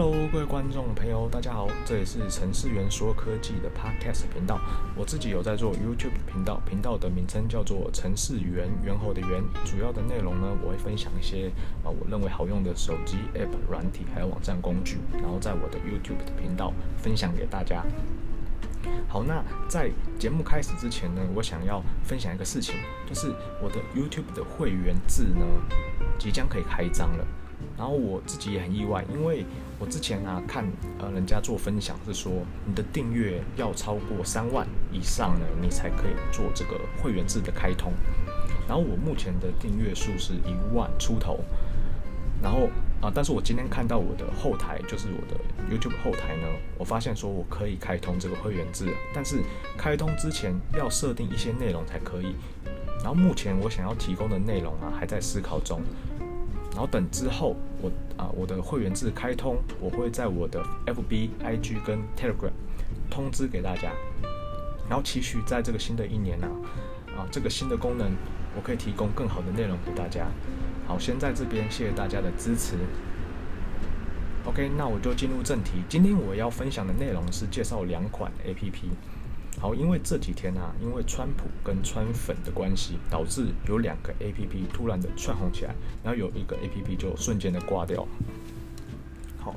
Hello，各位观众朋友，大家好，这里是程式员说科技的 Podcast 频道。我自己有在做 YouTube 频道，频道的名称叫做程式员，猿猴的猿。主要的内容呢，我会分享一些啊我认为好用的手机 App 软体，还有网站工具，然后在我的 YouTube 的频道分享给大家。好，那在节目开始之前呢，我想要分享一个事情，就是我的 YouTube 的会员制呢，即将可以开张了。然后我自己也很意外，因为我之前啊看呃人家做分享是说，你的订阅要超过三万以上呢，你才可以做这个会员制的开通。然后我目前的订阅数是一万出头，然后啊、但是我今天看到我的后台，就是我的 YouTube 后台呢，我发现说我可以开通这个会员制，但是开通之前要设定一些内容才可以。然后目前我想要提供的内容啊，还在思考中。然后等之后我，啊我的会员制开通，我会在我的 FB、IG 跟 Telegram 通知给大家。然后期许在这个新的一年呢，啊这个新的功能，我可以提供更好的内容给大家。好，先在这边谢谢大家的支持。OK，那我就进入正题。今天我要分享的内容是介绍两款 APP。好，因为这几天啊，因为川普跟川粉的关系，导致有两个 APP 突然的窜红起来，然后有一个 APP 就瞬间的挂掉。好，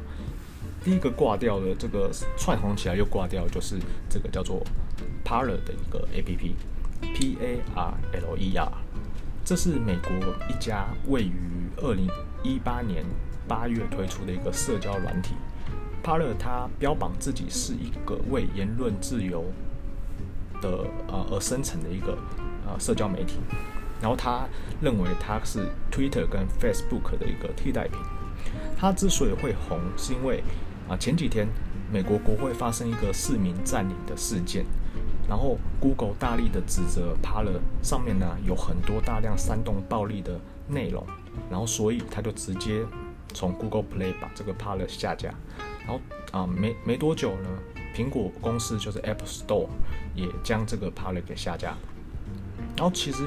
第一个挂掉的这个窜红起来又挂掉，就是这个叫做 Parler 的一个 APP，P A R L E R，这是美国一家位于二零一八年八月推出的一个社交软体。Parler 它标榜自己是一个为言论自由的呃而生成的一个呃社交媒体，然后他认为它是 Twitter 跟 Facebook 的一个替代品。它之所以会红，是因为啊、前几天美国国会发生一个市民占领的事件，然后 Google 大力的指责 Paler 上面呢有很多大量煽动暴力的内容，然后所以他就直接从 Google Play 把这个 Paler 下架，然后啊、没没多久呢。苹果公司就是 App Store 也将这个 Parler 给下架，然后其实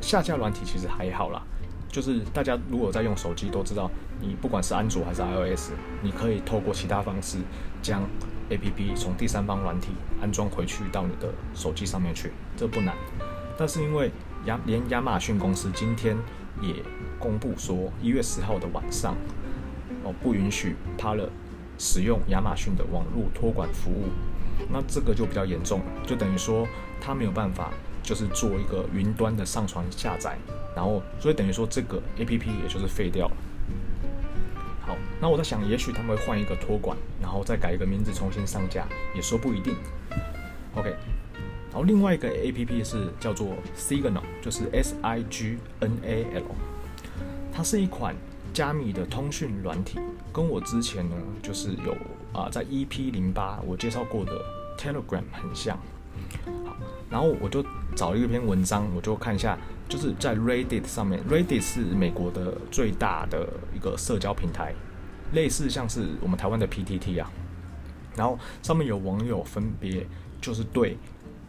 下架软体其实还好啦，就是大家如果在用手机都知道，你不管是安卓还是 iOS，你可以透过其他方式将 APP 从第三方软体安装回去到你的手机上面去，这不难。但是因为亚连亚马逊公司今天也公布说，一月十号的晚上哦不允许 Parler 使用亚马逊的网络托管服务，那这个就比较严重了，就等于说它没有办法，就是做一个云端的上传下载，然后所以等于说这个 APP 也就是废掉了。好，那我在想，也许他们会换一个托管，然后再改一个名字重新上架，也说不一定。OK，然后另外一个 APP 是叫做 Signal，就是 S I G N A L，它是一款。加密的通讯软体，跟我之前呢，就是有啊、在 EP 零八我介绍过的 Telegram 很像。好，然后我就找了一篇文章，我就看一下，就是在 Reddit 上面，Reddit 是美国的最大的一个社交平台，类似像是我们台湾的 PTT 啊。然后上面有网友分别就是对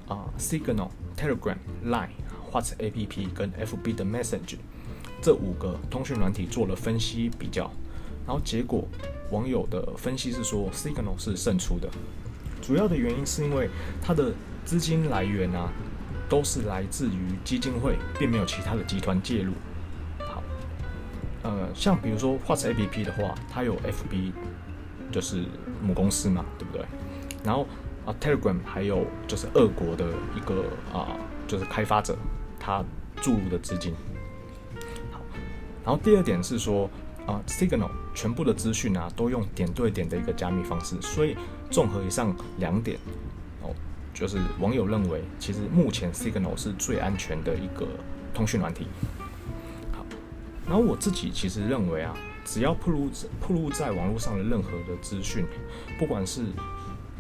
啊、Signal、Telegram、Line、WhatsApp APP 跟 FB 的 Message。这五个通讯软体做了分析比较，然后结果网友的分析是说，Signal 是胜出的。主要的原因是因为它的资金来源啊，都是来自于基金会，并没有其他的集团介入。好，呃，像比如说 WhatsApp 的话，它有 FB，就是母公司嘛，对不对？然后啊，Telegram 还有就是俄国的一个啊，就是开发者，他注入的资金。然后第二点是说，啊、，Signal 全部的资讯啊，都用点对点的一个加密方式，所以综合以上两点，哦，就是网友认为，其实目前 Signal 是最安全的一个通讯软体。好，然后我自己其实认为啊，只要铺露铺露在网络上的任何的资讯，不管是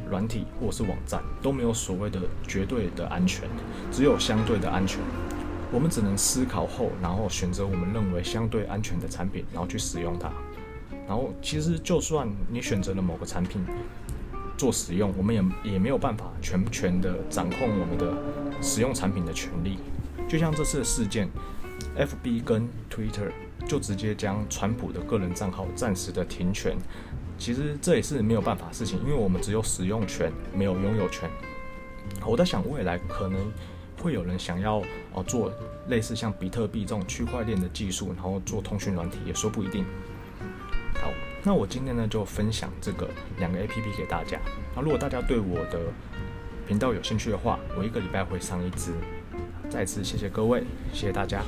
软体或是网站，都没有所谓的绝对的安全，只有相对的安全。我们只能思考后，然后选择我们认为相对安全的产品，然后去使用它。然后，其实就算你选择了某个产品做使用，我们也也没有办法全权的掌控我们的使用产品的权利。就像这次的事件，FB 跟 Twitter 就直接将川普的个人账号暂时的停权，其实这也是没有办法的事情，因为我们只有使用权，没有拥有权。我在想，未来可能会有人想要哦做类似像比特币这种区块链的技术，然后做通讯软体，也说不一定。好，那我今天呢就分享这个两个 APP 给大家。那如果大家对我的频道有兴趣的话，我一个礼拜会上一支。再次谢谢各位，谢谢大家。